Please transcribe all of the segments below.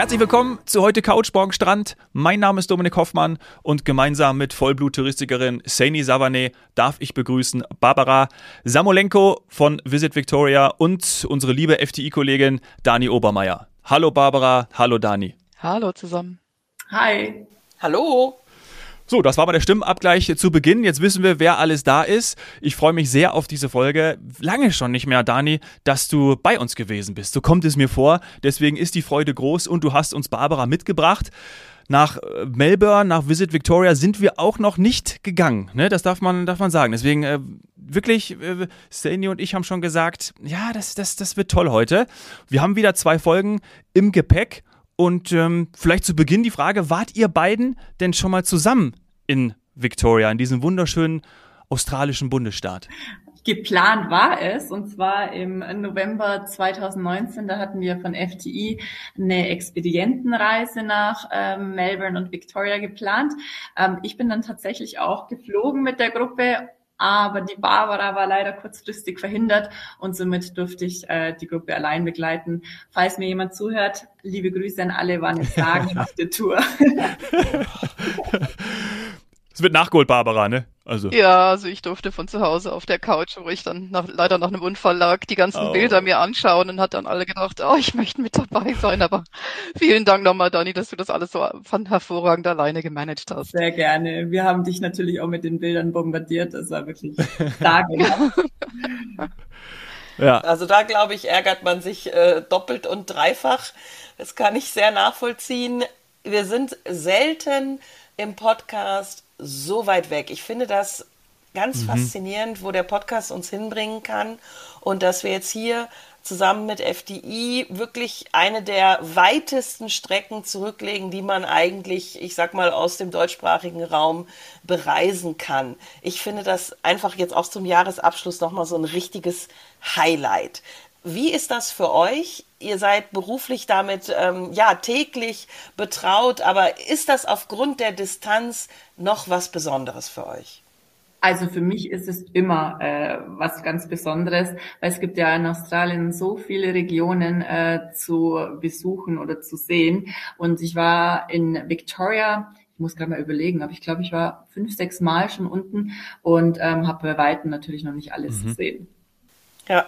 Herzlich willkommen zu heute Couch Morgen Strand. Mein Name ist Dominik Hoffmann und gemeinsam mit Vollblut-Touristikerin Saini Savane darf ich begrüßen Barbara Samolenko von Visit Victoria und unsere liebe FTI-Kollegin Dani Obermeier. Hallo Barbara, hallo Dani. Hallo zusammen. Hi. Hallo. So, das war mal der Stimmenabgleich zu Beginn. Jetzt wissen wir, wer alles da ist. Ich freue mich sehr auf diese Folge. Lange schon nicht mehr, Dani, dass du bei uns gewesen bist. So kommt es mir vor. Deswegen ist die Freude groß und du hast uns Barbara mitgebracht. Nach äh, Melbourne, nach Visit Victoria sind wir auch noch nicht gegangen. Ne? Das darf man, darf man sagen. Deswegen äh, wirklich, äh, Steny und ich haben schon gesagt, ja, das, das, das wird toll heute. Wir haben wieder zwei Folgen im Gepäck. Und ähm, vielleicht zu Beginn die Frage, wart ihr beiden denn schon mal zusammen in Victoria, in diesem wunderschönen australischen Bundesstaat? Geplant war es, und zwar im November 2019, da hatten wir von FTI eine Expedientenreise nach ähm, Melbourne und Victoria geplant. Ähm, ich bin dann tatsächlich auch geflogen mit der Gruppe aber die Barbara war leider kurzfristig verhindert und somit durfte ich äh, die Gruppe allein begleiten. Falls mir jemand zuhört, liebe Grüße an alle, war eine sagenhafte Tour. Es wird nachgeholt, Barbara, ne? Also. Ja, also ich durfte von zu Hause auf der Couch, wo ich dann nach, leider nach einem Unfall lag, die ganzen oh. Bilder mir anschauen und hat dann alle gedacht, oh, ich möchte mit dabei sein. Aber vielen Dank nochmal, Dani, dass du das alles so von hervorragend alleine gemanagt hast. Sehr gerne. Wir haben dich natürlich auch mit den Bildern bombardiert. Das war wirklich stark. ja. Also da, glaube ich, ärgert man sich äh, doppelt und dreifach. Das kann ich sehr nachvollziehen. Wir sind selten im Podcast so weit weg. Ich finde das ganz mhm. faszinierend, wo der Podcast uns hinbringen kann und dass wir jetzt hier zusammen mit FDI wirklich eine der weitesten Strecken zurücklegen, die man eigentlich, ich sag mal, aus dem deutschsprachigen Raum bereisen kann. Ich finde das einfach jetzt auch zum Jahresabschluss nochmal so ein richtiges Highlight. Wie ist das für euch? Ihr seid beruflich damit ähm, ja täglich betraut, aber ist das aufgrund der Distanz noch was Besonderes für euch? Also für mich ist es immer äh, was ganz Besonderes, weil es gibt ja in Australien so viele Regionen äh, zu besuchen oder zu sehen. Und ich war in Victoria, ich muss gerade mal überlegen, aber ich glaube, ich war fünf, sechs Mal schon unten und ähm, habe bei Weitem natürlich noch nicht alles mhm. gesehen. Ja,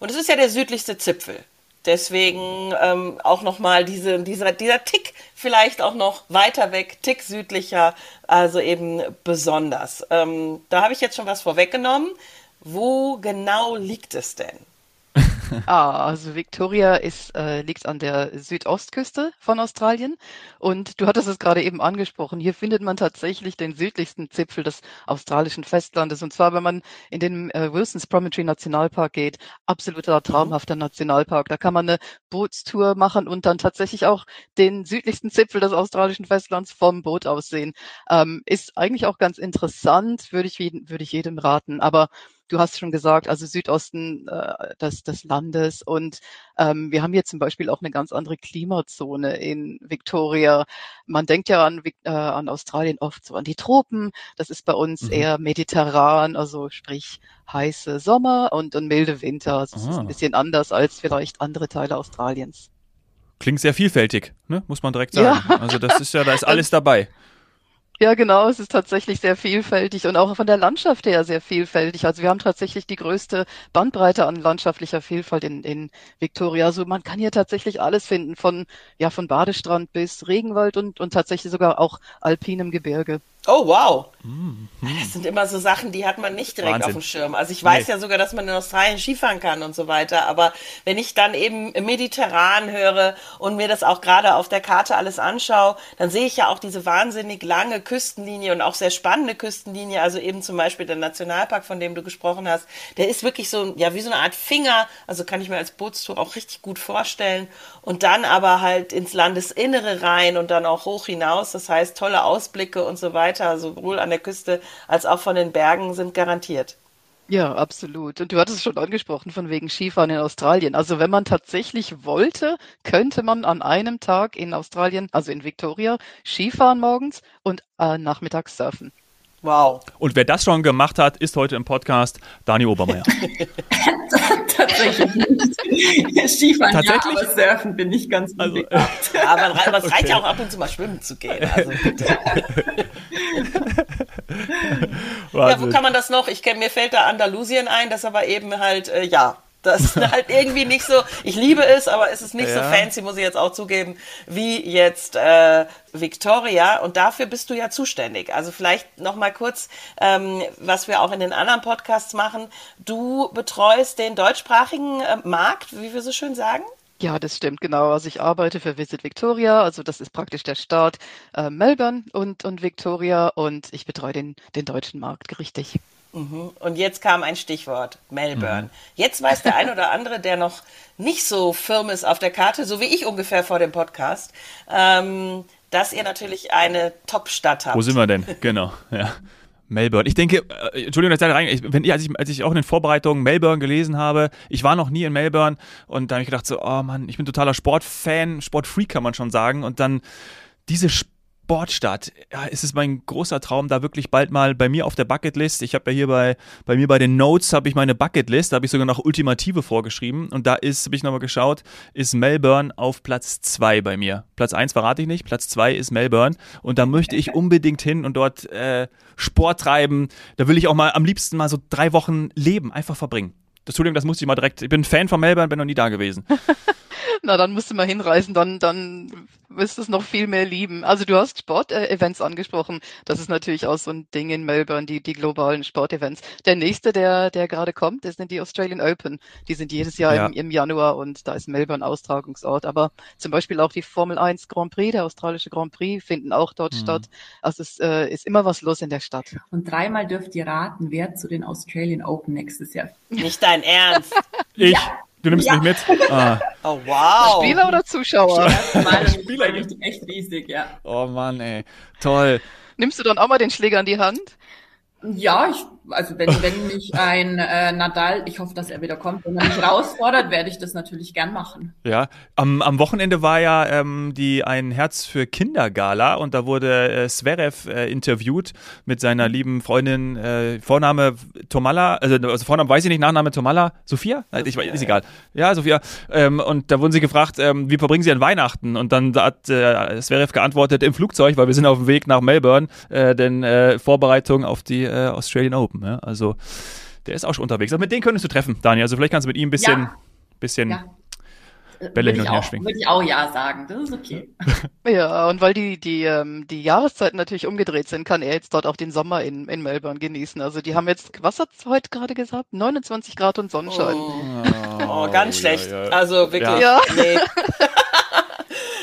und es ist ja der südlichste Zipfel. Deswegen ähm, auch nochmal diese, dieser, dieser Tick vielleicht auch noch weiter weg, Tick südlicher, also eben besonders. Ähm, da habe ich jetzt schon was vorweggenommen. Wo genau liegt es denn? ah, also Victoria ist, äh, liegt an der Südostküste von Australien und du hattest es gerade eben angesprochen. Hier findet man tatsächlich den südlichsten Zipfel des australischen Festlandes und zwar, wenn man in den äh, Wilson's Promontory Nationalpark geht, absoluter mhm. traumhafter Nationalpark. Da kann man eine Bootstour machen und dann tatsächlich auch den südlichsten Zipfel des australischen Festlands vom Boot aus sehen. Ähm, ist eigentlich auch ganz interessant, würde ich, würde ich jedem raten. Aber du hast schon gesagt, also Südosten äh, des, des Landes. Und ähm, wir haben hier zum Beispiel auch eine ganz andere Klimazone in Victoria. Man denkt ja an, äh, an Australien oft so an die Tropen. Das ist bei uns mhm. eher mediterran, also sprich heiße Sommer und, und milde Winter. Also das ist ein bisschen anders als vielleicht andere Teile Australiens. Klingt sehr vielfältig, ne? muss man direkt sagen. Ja. Also das ist ja, da ist alles dabei. Ja, genau, es ist tatsächlich sehr vielfältig und auch von der Landschaft her sehr vielfältig. Also wir haben tatsächlich die größte Bandbreite an landschaftlicher Vielfalt in, in Victoria. Also man kann hier tatsächlich alles finden, von, ja, von Badestrand bis Regenwald und, und tatsächlich sogar auch alpinem Gebirge. Oh, wow. Mhm. Das sind immer so Sachen, die hat man nicht direkt Wahnsinn. auf dem Schirm. Also ich weiß nee. ja sogar, dass man in Australien Skifahren kann und so weiter. Aber wenn ich dann eben mediterran höre und mir das auch gerade auf der Karte alles anschaue, dann sehe ich ja auch diese wahnsinnig lange Küstenlinie und auch sehr spannende Küstenlinie. Also eben zum Beispiel der Nationalpark, von dem du gesprochen hast. Der ist wirklich so, ja, wie so eine Art Finger. Also kann ich mir als Bootstour auch richtig gut vorstellen. Und dann aber halt ins Landesinnere rein und dann auch hoch hinaus. Das heißt, tolle Ausblicke und so weiter weiter, sowohl an der Küste als auch von den Bergen, sind garantiert. Ja, absolut. Und du hattest es schon angesprochen von wegen Skifahren in Australien. Also wenn man tatsächlich wollte, könnte man an einem Tag in Australien, also in Victoria, Skifahren morgens und äh, nachmittags surfen. Wow. Und wer das schon gemacht hat, ist heute im Podcast Dani Obermeier. Tatsächlich nicht. Skifahren Tatsächlich? ja, aber Surfen bin ich ganz Also. Ja, aber es reicht Okay. ja auch ab und zu mal schwimmen zu gehen. Also. Ja, wo kann man das noch? Ich kenn, mir fällt da Andalusien ein, das aber eben halt, äh, ja, das ist halt irgendwie nicht so, ich liebe es, aber es ist nicht Ja. so fancy, muss ich jetzt auch zugeben, wie jetzt äh, Victoria. Und dafür bist du ja zuständig. Also vielleicht noch mal kurz, ähm, was wir auch in den anderen Podcasts machen. Du betreust den deutschsprachigen äh, Markt, wie wir so schön sagen. Ja, das stimmt, genau. Also ich arbeite für Visit Victoria, also das ist praktisch der Staat äh, Melbourne und, und Victoria und ich betreue den, den deutschen Markt, richtig. Mhm. Und jetzt kam ein Stichwort, Melbourne. Jetzt weiß der ein oder andere, der noch nicht so firm ist auf der Karte, so wie ich ungefähr vor dem Podcast, ähm, dass ihr natürlich eine Top-Stadt habt. Wo sind wir denn? Genau, ja. Melbourne. Ich denke, äh, Entschuldigung, dass ich da rein, ich, wenn, als, ich, als ich auch in den Vorbereitungen Melbourne gelesen habe, ich war noch nie in Melbourne und da habe ich gedacht so, oh Mann, ich bin totaler Sportfan, Sportfreak kann man schon sagen und dann diese Sportstadt, ja, es ist mein großer Traum, da wirklich bald mal bei mir auf der Bucketlist, ich habe ja hier bei, bei mir bei den Notes, habe ich meine Bucketlist, da habe ich sogar noch Ultimative vorgeschrieben und da ist, habe ich nochmal geschaut, ist Melbourne auf Platz zwei bei mir. Platz eins verrate ich nicht, Platz zwei ist Melbourne und da möchte ich unbedingt hin und dort äh, Sport treiben. Da will ich auch mal am liebsten mal so drei Wochen leben, einfach verbringen. Das, Entschuldigung, das musste ich mal direkt. Ich bin Fan von Melbourne, bin noch nie da gewesen. Na, dann musst du mal hinreisen, dann, dann wirst du es noch viel mehr lieben. Also du hast Sportevents angesprochen. Das ist natürlich auch so ein Ding in Melbourne, die, die globalen Sportevents. Der nächste, der, der gerade kommt, das sind die Australian Open. Die sind jedes Jahr Ja. im, im Januar und da ist Melbourne Austragungsort. Aber zum Beispiel auch die Formel 1 Grand Prix, der australische Grand Prix, finden auch dort Mhm. statt. Also es äh, ist immer was los in der Stadt. Und dreimal dürft ihr raten, wer zu den Australian Open nächstes Jahr. Nicht dein Ernst. Ich? Du nimmst Ja. mich mit? Ah. Oh, wow. Spieler oder Zuschauer? Spieler- echt riesig, ja. Oh Mann, ey. Toll. Nimmst du dann auch mal den Schläger in die Hand? Ja, ich, also wenn, wenn mich ein äh, Nadal, ich hoffe, dass er wieder kommt, wenn er mich herausfordert, werde ich das natürlich gern machen. Ja, am, am Wochenende war ja ähm, die ein Herz für Kinder Gala und da wurde äh, Zverev äh, interviewt mit seiner lieben Freundin, äh, Vorname Tomala, also, also Vorname weiß ich nicht, Nachname Tomala, Sophia? Nein, ich ist egal. Ja, Sophia. Ähm, und da wurden sie gefragt, ähm, wie verbringen sie an Weihnachten? Und dann hat äh, Zverev geantwortet, im Flugzeug, weil wir sind auf dem Weg nach Melbourne, äh, denn äh, Vorbereitung auf die äh, Australian Open. Ja? Also der ist auch schon unterwegs. Aber mit denen könntest du treffen, Daniel. Also vielleicht kannst du mit ihm ein bisschen, Ja. bisschen Ja. Äh, Bälle hin und her schwingen. Würde ich auch ja sagen, das ist okay. Ja, und weil die, die, ähm, die Jahreszeiten natürlich umgedreht sind, kann er jetzt dort auch den Sommer in, in Melbourne genießen. Also die haben jetzt, was hat's heute gerade gesagt? 29 Grad und Sonnenschein. Oh, ganz ja, schlecht. ja. Also wirklich, Ja. nee.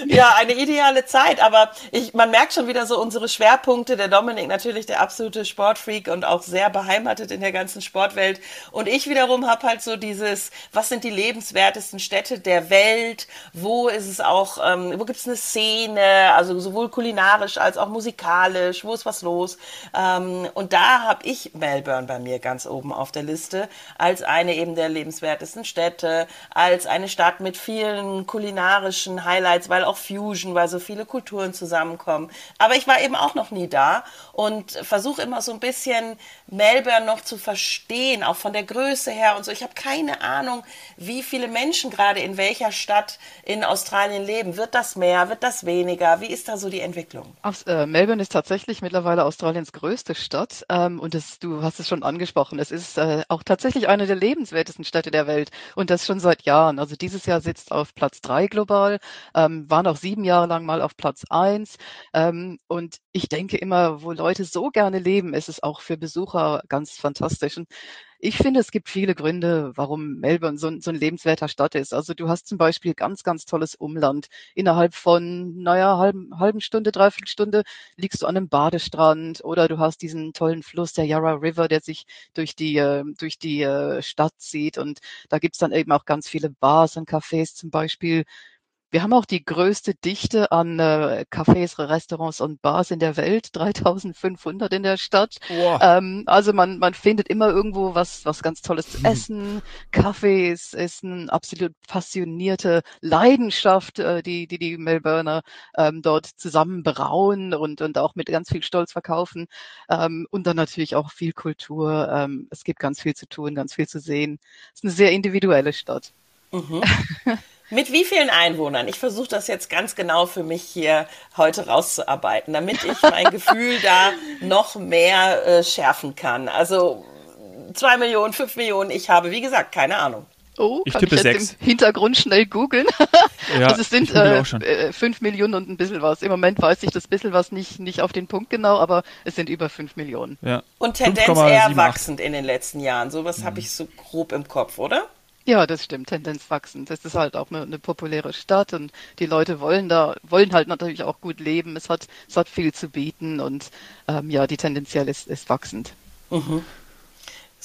ja, eine ideale Zeit, aber ich, man merkt schon wieder so unsere Schwerpunkte. Der Dominik natürlich der absolute Sportfreak und auch sehr beheimatet in der ganzen Sportwelt. Und ich wiederum habe halt so dieses, was sind die lebenswertesten Städte der Welt? Wo ist es auch, ähm, wo gibt es eine Szene, also sowohl kulinarisch als auch musikalisch? Wo ist was los? Ähm, und da habe ich Melbourne bei mir ganz oben auf der Liste als eine eben der lebenswertesten Städte, als eine Stadt mit vielen kulinarischen Highlights, weil auch Fusion, weil so viele Kulturen zusammenkommen. Aber ich war eben auch noch nie da und versuche immer so ein bisschen Melbourne noch zu verstehen, auch von der Größe her und so. Ich habe keine Ahnung, wie viele Menschen gerade in welcher Stadt in Australien leben. Wird das mehr? Wird das weniger? Wie ist da so die Entwicklung? Aus, äh, Melbourne ist tatsächlich mittlerweile Australiens größte Stadt ähm, und es, du hast es schon angesprochen, es ist äh, auch tatsächlich eine der lebenswertesten Städte der Welt und das schon seit Jahren. Also dieses Jahr sitzt auf Platz drei global, ähm, waren auch sieben Jahre lang mal auf Platz eins ähm, und ich denke immer, wo Leute so gerne leben, ist es auch für Besucher ganz fantastisch. Und ich finde, es gibt viele Gründe, warum Melbourne so, ein- so ein lebenswerter Stadt ist. Also du hast zum Beispiel ganz, ganz tolles Umland. Innerhalb von, naja, halben, halben Stunde, dreiviertel Stunde liegst du an einem Badestrand oder du hast diesen tollen Fluss, der Yarra River, der sich durch die, äh, durch die äh, Stadt zieht. Und da gibt's dann eben auch ganz viele Bars und Cafés zum Beispiel. Wir haben auch die größte Dichte an äh, Cafés, Restaurants und Bars in der Welt, 3500 in der Stadt. Wow. Ähm, also man, man findet immer irgendwo was, was ganz Tolles zu essen. Kaffee ist, ist eine absolut passionierte Leidenschaft, äh, die, die die Melbourner ähm, dort zusammen brauen und, und auch mit ganz viel Stolz verkaufen. Ähm, und dann natürlich auch viel Kultur. Ähm, es gibt ganz viel zu tun, ganz viel zu sehen. Es ist eine sehr individuelle Stadt. Mit wie vielen Einwohnern? Ich versuche das jetzt ganz genau für mich hier heute rauszuarbeiten, damit ich mein Gefühl da noch mehr äh, schärfen kann. Also zwei Millionen, fünf Millionen, ich habe, wie gesagt, keine Ahnung. Oh, Ich kann tippe ich jetzt sechs. im Hintergrund schnell googeln? Ja, also es sind äh, auch schon. äh, fünf Millionen und ein bisschen was. Im Moment weiß ich das bisschen was nicht, nicht auf den Punkt genau, aber es sind über fünf Millionen. Ja. Und Tendenz eher 5,78. wachsend in den letzten Jahren. Sowas habe ich so grob im Kopf, oder? Ja, das stimmt, Tendenz wachsend. Das ist halt auch eine, eine populäre Stadt und die Leute wollen da, wollen halt natürlich auch gut leben. Es hat, es hat viel zu bieten und ähm, ja, die tendenziell ist, ist wachsend.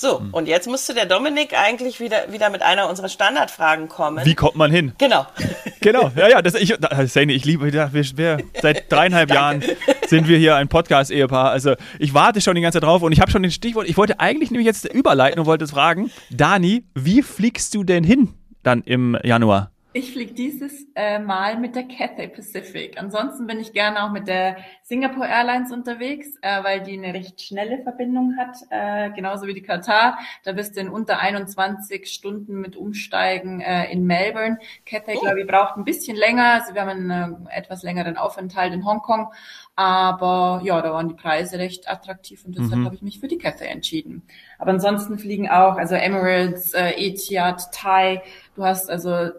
So, Hm. und jetzt müsste der Dominik eigentlich wieder, wieder mit einer unserer Standardfragen kommen. Wie kommt man hin? Genau. Genau, ja, ja, das, ich, da, Sani, ich liebe, wir, wir, seit dreieinhalb Jahren sind wir hier ein Podcast-Ehepaar. Also ich warte schon die ganze Zeit drauf und ich habe schon den Stichwort, ich wollte eigentlich nämlich jetzt überleiten und wollte fragen, Dani, wie fliegst du denn hin dann im Januar? Ich fliege dieses äh, Mal mit der Cathay Pacific. Ansonsten bin ich gerne auch mit der Singapore Airlines unterwegs, äh, weil die eine recht schnelle Verbindung hat, äh, genauso wie die Katar. Da bist du in unter 21 Stunden mit Umsteigen äh, in Melbourne. Cathay, glaube ich, braucht ein bisschen länger. Also wir haben einen äh, etwas längeren Aufenthalt in Hongkong. Aber ja, da waren die Preise recht attraktiv und deshalb habe ich mich für die Cathay entschieden. Aber ansonsten fliegen auch, also Emirates, äh, Etihad, Thai. Du hast also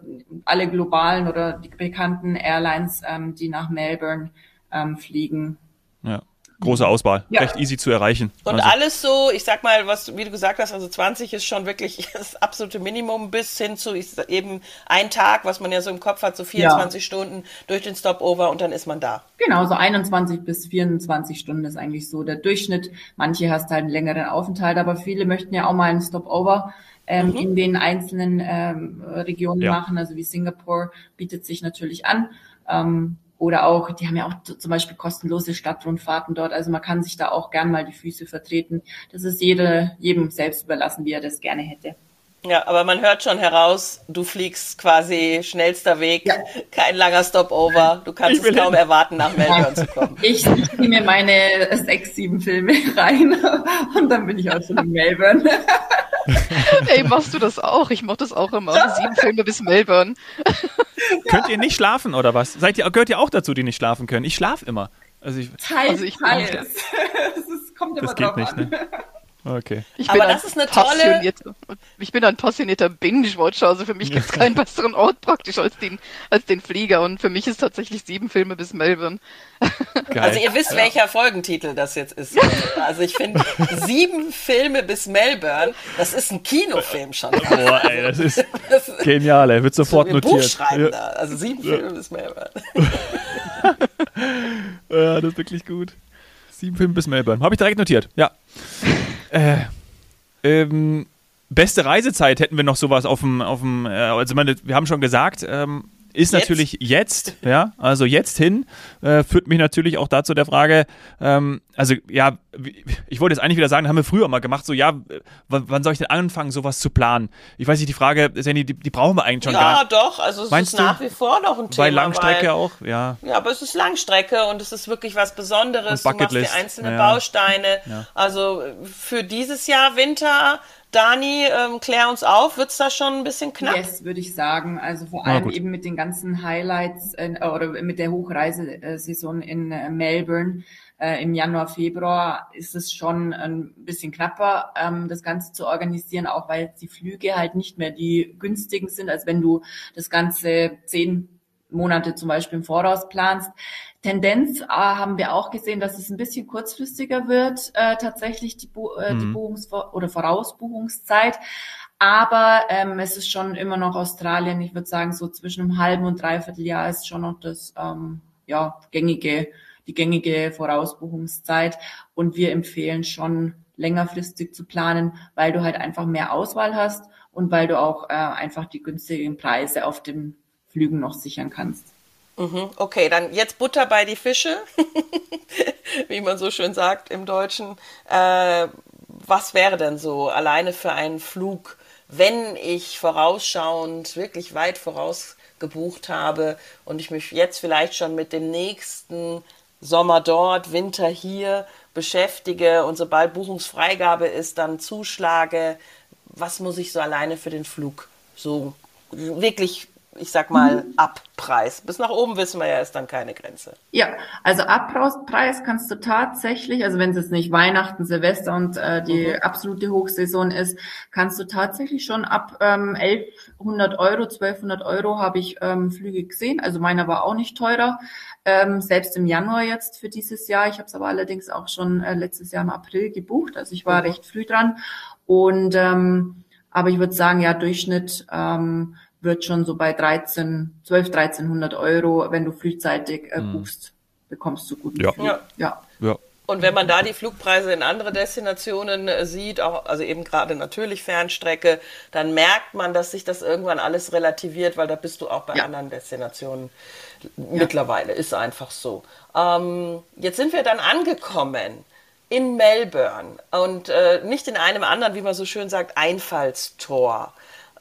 alle globalen oder die bekannten Airlines, ähm, die nach Melbourne ähm, fliegen. Ja, große Auswahl, Ja. recht easy zu erreichen. Und Also, alles so, ich sag mal, was du, wie du gesagt hast, also 20 ist schon wirklich das absolute Minimum bis hin zu ich, eben ein Tag, was man ja so im Kopf hat, so 24 Stunden durch den Stopover und dann ist man da. Genau, so 21 bis 24 Stunden ist eigentlich so der Durchschnitt. Manche hast halt einen längeren Aufenthalt, aber viele möchten ja auch mal einen Stopover ähm, in den einzelnen ähm, Regionen Ja. machen. Also wie Singapur bietet sich natürlich an. Ähm, oder auch, die haben ja auch zum Beispiel kostenlose Stadtrundfahrten dort. Also man kann sich da auch gern mal die Füße vertreten. Das ist jede, jedem selbst überlassen, wie er das gerne hätte. Ja, aber man hört schon heraus, du fliegst quasi schnellster Weg, Ja. kein langer Stopover. Du kannst Ich es kaum hin. erwarten, nach Melbourne zu kommen. Ich ziehe mir meine sechs, sieben Filme rein und dann bin ich auch schon in Melbourne. Ey, machst du das auch? Ich mach das auch immer. Sieben Filme bis Melbourne. könnt ihr nicht schlafen oder was? Seid ihr, gehört ihr auch dazu, die nicht schlafen können? Ich schlafe immer. Also ich, Teils, Also ich- teils. Es ist- kommt immer das geht drauf nicht, an. ne? Okay. Ich Aber das ist eine tolle- Ich bin ein passionierter Binge-Watcher, also für mich gibt es keinen besseren Ort praktisch als den, als den Flieger und für mich ist tatsächlich sieben Filme bis Melbourne. Geil. Also ihr wisst, welcher Folgentitel das jetzt ist. Also ich finde, sieben Filme bis Melbourne, das ist ein Kinofilm schon. Boah, ey, das ist Das genial, ey. Wird sofort so ein Buch notiert. schreiben Ja. da. Also sieben Filme bis Melbourne. Ja, das ist wirklich gut. Sieben Filme bis Melbourne. Habe ich direkt notiert. Ja. Äh, ähm, beste Reisezeit hätten wir noch sowas auf dem, auf dem, äh, also meine, wir haben schon gesagt, ähm, ist Jetzt? natürlich jetzt, ja, also jetzt hin, äh, führt mich natürlich auch dazu der Frage, ähm, also ja, ich wollte jetzt eigentlich wieder sagen, haben wir früher mal gemacht, so ja, wann soll ich denn anfangen, sowas zu planen? Ich weiß nicht, die Frage, Sandy, die, die brauchen wir eigentlich schon gar Ja, nicht. doch. Also es Meinst ist nach wie vor noch ein Thema. Bei Langstrecke weil, auch, ja. Ja, aber es ist Langstrecke und es ist wirklich was Besonderes. Du machst Bucketlist, dir einzelne ja. Bausteine. Also äh, für dieses Jahr Winter, Dani, ähm, klär uns auf, wird's da schon ein bisschen knapp? Yes, würde ich sagen. Also vor allem gut. eben mit den ganzen Highlights äh, oder mit der Hochreisesaison in äh, Melbourne äh, im Januar, Februar ist es schon ein bisschen knapper, ähm, das Ganze zu organisieren, auch weil jetzt die Flüge halt nicht mehr die günstigen sind, als wenn du das Ganze zehn Monate zum Beispiel im Voraus planst. Tendenz äh, haben wir auch gesehen, dass es ein bisschen kurzfristiger wird, äh, tatsächlich die, Bu äh, die Mhm. Buchungs- oder Vorausbuchungszeit. Aber ähm, es ist schon immer noch Australien. Ich würde sagen, so zwischen einem halben und dreiviertel Jahr ist schon noch das ähm, ja gängige, die gängige Vorausbuchungszeit. Und wir empfehlen schon längerfristig zu planen, weil du halt einfach mehr Auswahl hast und weil du auch äh, einfach die günstigen Preise auf dem Flügen noch sichern kannst. Mhm, okay, dann jetzt Butter bei die Fische, wie man so schön sagt im Deutschen. Äh, was wäre denn so alleine für einen Flug, wenn ich vorausschauend, wirklich weit voraus gebucht habe und ich mich jetzt vielleicht schon mit dem nächsten Sommer dort, Winter hier beschäftige und sobald Buchungsfreigabe ist, dann zuschlage, was muss ich so alleine für den Flug so wirklich ich sag mal, mhm. Abpreis. Bis nach oben wissen wir ja, ist dann keine Grenze. Ja, also Abpreis kannst du tatsächlich, also wenn es jetzt nicht Weihnachten, Silvester und äh, die mhm. absolute Hochsaison ist, kannst du tatsächlich schon ab ähm, 1100 Euro, 1200 Euro habe ich ähm, Flüge gesehen. Also meiner war auch nicht teurer. Ähm, selbst im Januar jetzt für dieses Jahr. Ich habe es aber allerdings auch schon äh, letztes Jahr im April gebucht. Also ich war mhm. recht früh dran. Und ähm, aber ich würde sagen, ja, Durchschnitt ähm, wird schon so bei 13, 12, 1300 Euro, wenn du frühzeitig äh, mhm. buchst, bekommst du guten ja. Flug. Ja. ja. ja. Und wenn man da die Flugpreise in andere Destinationen äh, sieht, auch, also eben gerade natürlich Fernstrecke, dann merkt man, dass sich das irgendwann alles relativiert, weil da bist du auch bei ja. anderen Destinationen ja. mittlerweile. Ist einfach so. Ähm, jetzt sind wir dann angekommen in Melbourne und äh, nicht in einem anderen, wie man so schön sagt, Einfallstor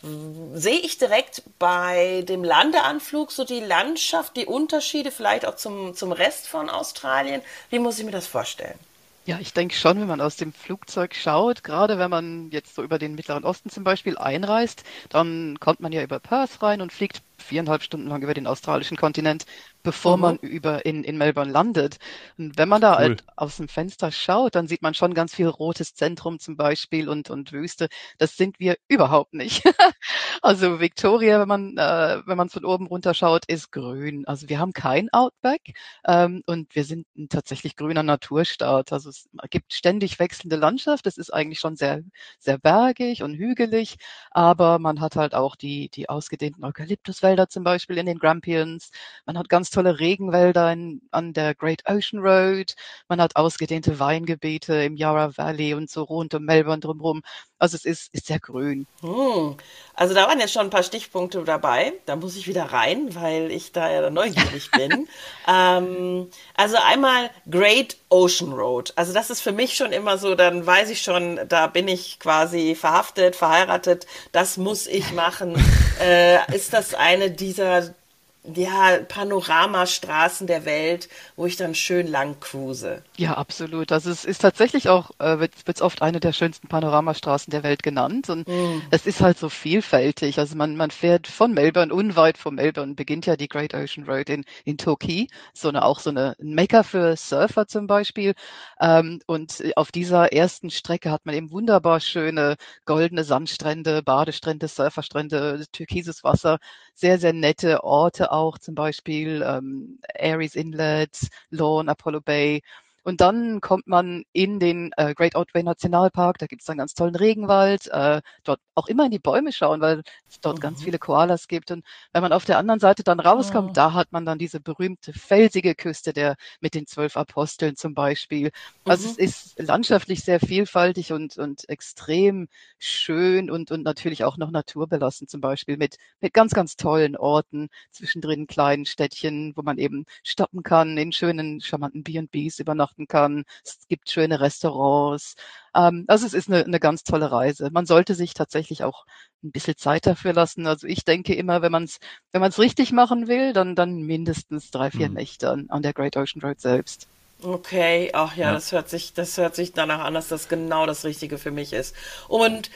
sehe ich direkt bei dem Landeanflug so die Landschaft, die Unterschiede vielleicht auch zum, zum Rest von Australien? Wie muss ich mir das vorstellen? Ja, ich denke schon, wenn man aus dem Flugzeug schaut, gerade wenn man jetzt so über den Mittleren Osten zum Beispiel einreist, dann kommt man ja über Perth rein und fliegt viereinhalb Stunden lang über den australischen Kontinent bevor mhm. man über in, in Melbourne landet. Und wenn man da cool. halt aus dem Fenster schaut, dann sieht man schon ganz viel rotes Zentrum zum Beispiel und, und Wüste. Das sind wir überhaupt nicht. also Victoria, wenn man, äh, wenn man von oben runter schaut, ist grün. Also wir haben kein Outback ähm, und wir sind ein tatsächlich grüner Naturstaat. Also es gibt ständig wechselnde Landschaft. Es ist eigentlich schon sehr, sehr bergig und hügelig, aber man hat halt auch die, die ausgedehnten Eukalyptuswälder zum Beispiel in den Grampians. Man hat ganz tolle Regenwälder in, an der Great Ocean Road. Man hat ausgedehnte Weingebiete im Yarra Valley und so rund um Melbourne drumherum. Also es ist, ist sehr grün. Hm. Also da waren jetzt schon ein paar Stichpunkte dabei. Da muss ich wieder rein, weil ich da ja neugierig bin. ähm, also einmal Great Ocean Road. Also das ist für mich schon immer so, dann weiß ich schon, da bin ich quasi verhaftet, verheiratet. Das muss ich machen. äh, ist das eine dieser ja, Panoramastraßen der Welt, wo ich dann schön lang cruise. Ja, absolut. Also es ist tatsächlich auch, äh, wird es oft eine der schönsten Panoramastraßen der Welt genannt. Und mm. es ist halt so vielfältig. Also man, man fährt von Melbourne, unweit von Melbourne, beginnt ja die Great Ocean Road in, in Torquay. So eine, auch so eine Mekka für Surfer zum Beispiel. Ähm, und auf dieser ersten Strecke hat man eben wunderbar schöne goldene Sandstrände, Badestrände, Surferstrände, türkises Wasser, sehr, sehr nette Orte auch, zum Beispiel ähm, Aries Inlet, Lawn, Apollo Bay. Und dann kommt man in den äh, Great Outway Nationalpark, da gibt es dann ganz tollen Regenwald, äh, dort auch immer in die Bäume schauen, weil es dort mhm. ganz viele Koalas gibt. Und wenn man auf der anderen Seite dann rauskommt, oh. da hat man dann diese berühmte felsige Küste der mit den zwölf Aposteln zum Beispiel. Also mhm. es ist landschaftlich sehr vielfältig und, und extrem schön und, und natürlich auch noch naturbelassen zum Beispiel mit, mit ganz, ganz tollen Orten, zwischendrin kleinen Städtchen, wo man eben stoppen kann, in schönen, charmanten B&Bs übernachten kann. Es gibt schöne Restaurants. Ähm, also es ist eine, eine ganz tolle Reise. Man sollte sich tatsächlich auch ein bisschen Zeit dafür lassen. Also ich denke immer, wenn man es wenn man's richtig machen will, dann, dann mindestens drei, vier mhm. Nächte an, an der Great Ocean Road selbst. Okay, ach ja, ja, das hört sich, das hört sich danach an, dass das genau das Richtige für mich ist. Und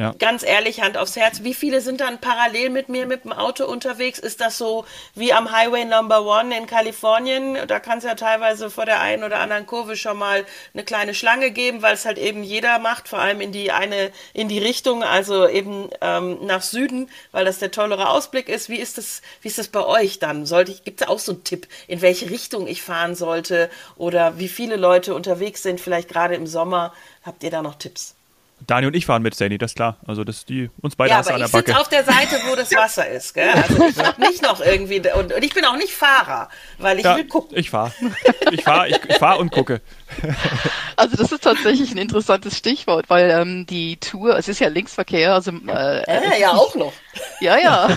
ja. Ganz ehrlich, Hand aufs Herz, wie viele sind dann parallel mit mir mit dem Auto unterwegs? Ist das so wie am Highway Number One in Kalifornien? Da kann es ja teilweise vor der einen oder anderen Kurve schon mal eine kleine Schlange geben, weil es halt eben jeder macht, vor allem in die eine, in die Richtung, also eben ähm, nach Süden, weil das der tollere Ausblick ist. Wie ist das, wie ist das bei euch dann? Sollte ich, gibt es auch so einen Tipp, in welche Richtung ich fahren sollte oder wie viele Leute unterwegs sind, vielleicht gerade im Sommer? Habt ihr da noch Tipps? Dani und ich fahren mit, Sandy, das ist klar. Also das die uns beide ja, aber an der Backe. Ich sitze auf der Seite, wo das Wasser ist, gell? Also ich hab nicht noch irgendwie und, und, ich bin auch nicht Fahrer, weil ich ja, will gucken. Ich fahre. Ich fahre, ich, ich fahre und gucke. Also das ist tatsächlich ein interessantes Stichwort, weil ähm, die Tour, es ist ja Linksverkehr, also äh, äh ja auch noch. Ja, ja.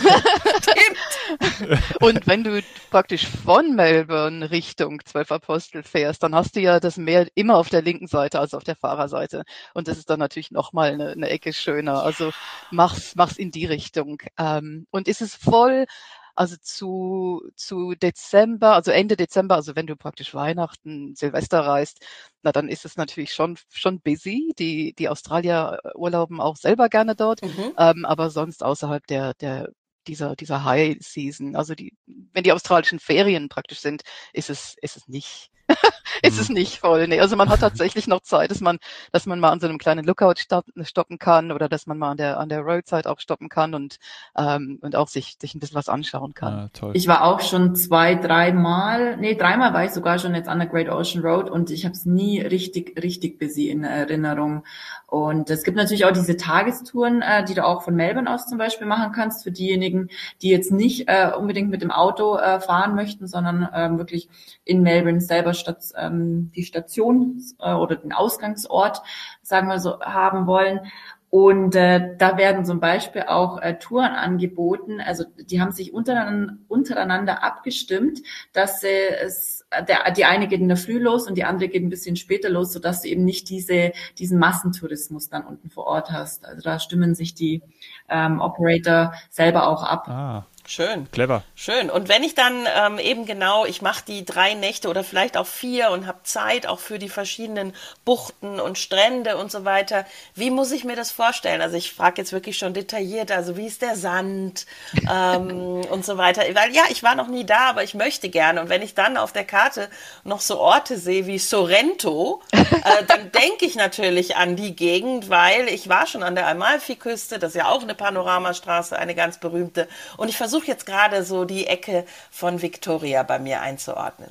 Und wenn du praktisch von Melbourne Richtung Zwölf Apostel fährst, dann hast du ja das Meer immer auf der linken Seite, also auf der Fahrerseite. Und das ist dann natürlich nochmal eine, eine Ecke schöner. Also mach's, mach's in die Richtung. Ähm, und ist es voll, also zu, zu Dezember, also Ende Dezember, also wenn du praktisch Weihnachten, Silvester reist, na dann ist es natürlich schon, schon busy. Die, die Australier urlauben auch selber gerne dort, mhm. ähm, aber sonst außerhalb der, der dieser, dieser High Season, also die, wenn die australischen Ferien praktisch sind, ist es, ist es nicht, ist es mhm. nicht voll. Nee, also man hat tatsächlich noch Zeit, dass man, dass man mal an so einem kleinen Lookout stoppen kann oder dass man mal an der, an der Roadside auch stoppen kann und, ähm, und auch sich, sich ein bisschen was anschauen kann. Toll. Ich war auch schon zwei, dreimal, nee, dreimal war ich sogar schon jetzt an der Great Ocean Road und ich habe es nie richtig, richtig busy in Erinnerung. Und es gibt natürlich auch diese Tagestouren, äh, die du auch von Melbourne aus zum Beispiel machen kannst für diejenigen, die jetzt nicht äh, unbedingt mit dem Auto äh, fahren möchten, sondern äh, wirklich in Melbourne selber statt ähm, die Station äh, oder den Ausgangsort, sagen wir so, haben wollen. Und äh, da werden zum Beispiel auch äh, Touren angeboten. Also die haben sich untereinander, untereinander abgestimmt, dass sie es, der, die eine geht in der Früh los und die andere geht ein bisschen später los, sodass du eben nicht diese, diesen Massentourismus dann unten vor Ort hast. Also da stimmen sich die ähm, Operator selber auch ab. Ah. Schön. Clever. Schön. Und wenn ich dann ähm, eben genau, ich mache die drei Nächte oder vielleicht auch vier und habe Zeit auch für die verschiedenen Buchten und Strände und so weiter, wie muss ich mir das vorstellen? Also ich frage jetzt wirklich schon detailliert, also wie ist der Sand ähm, und so weiter. Weil ja, ich war noch nie da, aber ich möchte gerne. Und wenn ich dann auf der Karte noch so Orte sehe wie Sorrento, äh, dann denke ich natürlich an die Gegend, weil ich war schon an der Amalfi-Küste, das ist ja auch eine Panoramastraße, eine ganz berühmte. Und ich versuche versuche jetzt gerade so die Ecke von Victoria bei mir einzuordnen.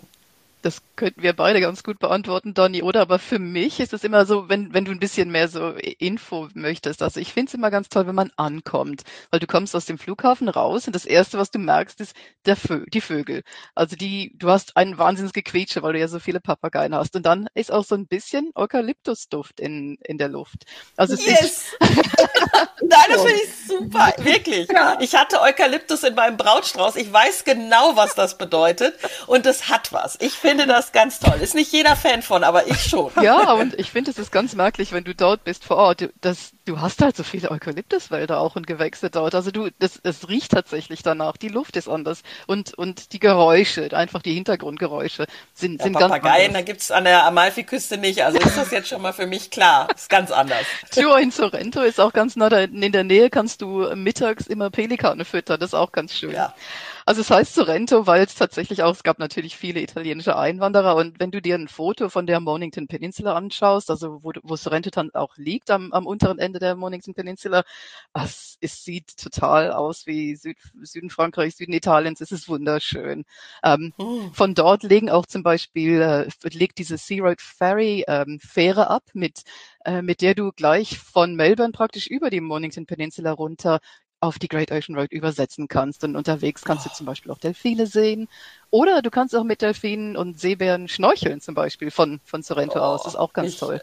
Das könnten wir beide ganz gut beantworten, Donny, oder? Aber für mich ist es immer so, wenn, wenn du ein bisschen mehr so Info möchtest. Also ich finde es immer ganz toll, wenn man ankommt, weil du kommst aus dem Flughafen raus und das Erste, was du merkst, ist der Vö die Vögel. Also die, du hast einen Wahnsinnsgequietsche, weil du ja so viele Papageien hast. Und dann ist auch so ein bisschen Eukalyptusduft in, in der Luft. Also es yes! ist Nein, das finde ich super, wirklich. Ja. Ich hatte Eukalyptus in meinem Brautstrauß. Ich weiß genau, was das bedeutet und es hat was. Ich finde finde das ganz toll. Ist nicht jeder Fan von, aber ich schon. Ja, und ich finde, es ist ganz merklich, wenn du dort bist vor Ort. Das, du hast halt so viele Eukalyptuswälder auch und Gewächse dort. Also du, das, es riecht tatsächlich danach. Die Luft ist anders. Und, und die Geräusche, einfach die Hintergrundgeräusche sind, ja, sind ganz anders. Papageien, da gibt's an der Amalfiküste nicht. Also ist das jetzt schon mal für mich klar. Ist ganz anders. Tja, in Sorrento ist auch ganz nah in der Nähe kannst du mittags immer Pelikane füttern. Das ist auch ganz schön. Ja. Also es heißt Sorrento, weil es tatsächlich auch, es gab natürlich viele italienische Einwanderer und wenn du dir ein Foto von der Mornington Peninsula anschaust, also wo, wo Sorrento dann auch liegt am, am unteren Ende der Mornington Peninsula, es, es sieht total aus wie Süd, Süden Frankreichs, Süden Italiens, es ist wunderschön. Ähm, oh. Von dort legen auch zum Beispiel, äh, legt diese Sea Road Ferry ähm, Fähre ab mit äh, mit der du gleich von Melbourne praktisch über die Mornington Peninsula runter auf die Great Ocean Road übersetzen kannst. Und unterwegs kannst du zum Beispiel auch Delfine sehen. Oder du kannst auch mit Delfinen und Seebären schnorcheln, zum Beispiel von, von Sorrento oh, aus. Das ist auch ganz ich, toll.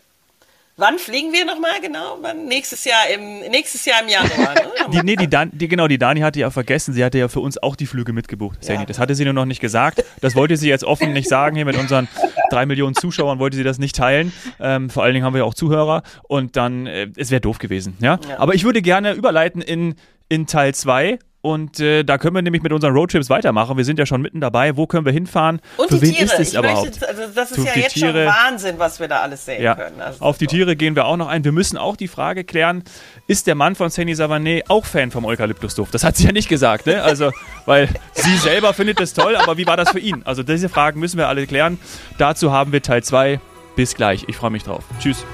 Wann fliegen wir nochmal genau? Wann? Nächstes Jahr im nächstes Jahr im Januar. Ne? die, nee, die, Dan, die, genau, die Dani hatte ja vergessen, sie hatte ja für uns auch die Flüge mitgebucht. Ja. Das hatte sie nur noch nicht gesagt. Das wollte sie jetzt offen nicht sagen. Hier mit unseren drei Millionen Zuschauern wollte sie das nicht teilen. Ähm, vor allen Dingen haben wir ja auch Zuhörer. Und dann, äh, es wäre doof gewesen. Ja? ja? Aber ich würde gerne überleiten in in Teil 2. Und äh, da können wir nämlich mit unseren Roadtrips weitermachen. Wir sind ja schon mitten dabei. Wo können wir hinfahren? Und Für die wen Tiere. ist es überhaupt? Möchte, also das ist Für ja jetzt Tiere. schon Wahnsinn, was wir da alles sehen ja. können. Also auf die toll. Tiere gehen wir auch noch ein. Wir müssen auch die Frage klären, ist der Mann von Sandy Savanet auch Fan vom Eukalyptusduft? Das hat sie ja nicht gesagt, ne? Also, weil sie selber findet es toll, aber wie war das für ihn? Also diese Fragen müssen wir alle klären. Dazu haben wir Teil 2. Bis gleich. Ich freue mich drauf. Tschüss.